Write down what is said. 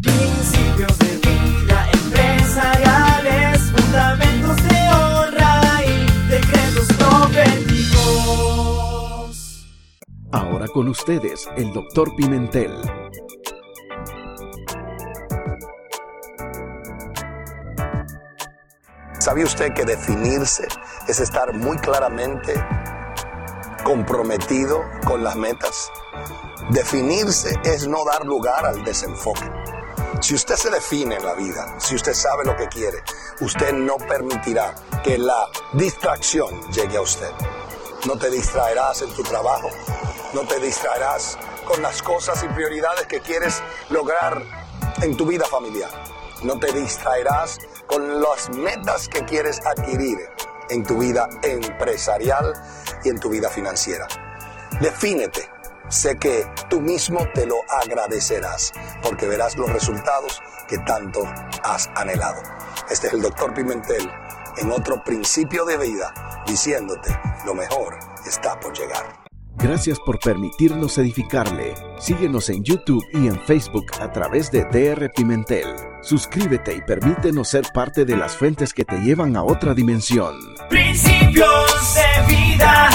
Principios de vida empresariales, fundamentos de honra y decretos proféticos. Ahora con ustedes, el doctor Pimentel. ¿Sabe usted que definirse es estar muy claramente comprometido con las metas? Definirse es no dar lugar al desenfoque. Si usted se define en la vida, si usted sabe lo que quiere, usted no permitirá que la distracción llegue a usted. No te distraerás en tu trabajo, no te distraerás con las cosas y prioridades que quieres lograr en tu vida familiar. No te distraerás con las metas que quieres adquirir en tu vida empresarial y en tu vida financiera. Defínete. Sé que tú mismo te lo agradecerás porque verás los resultados que tanto has anhelado. Este es el doctor Pimentel en otro principio de vida diciéndote lo mejor está por llegar. Gracias por permitirnos edificarle. Síguenos en YouTube y en Facebook a través de DR Pimentel. Suscríbete y permítenos ser parte de las fuentes que te llevan a otra dimensión. Principios de vida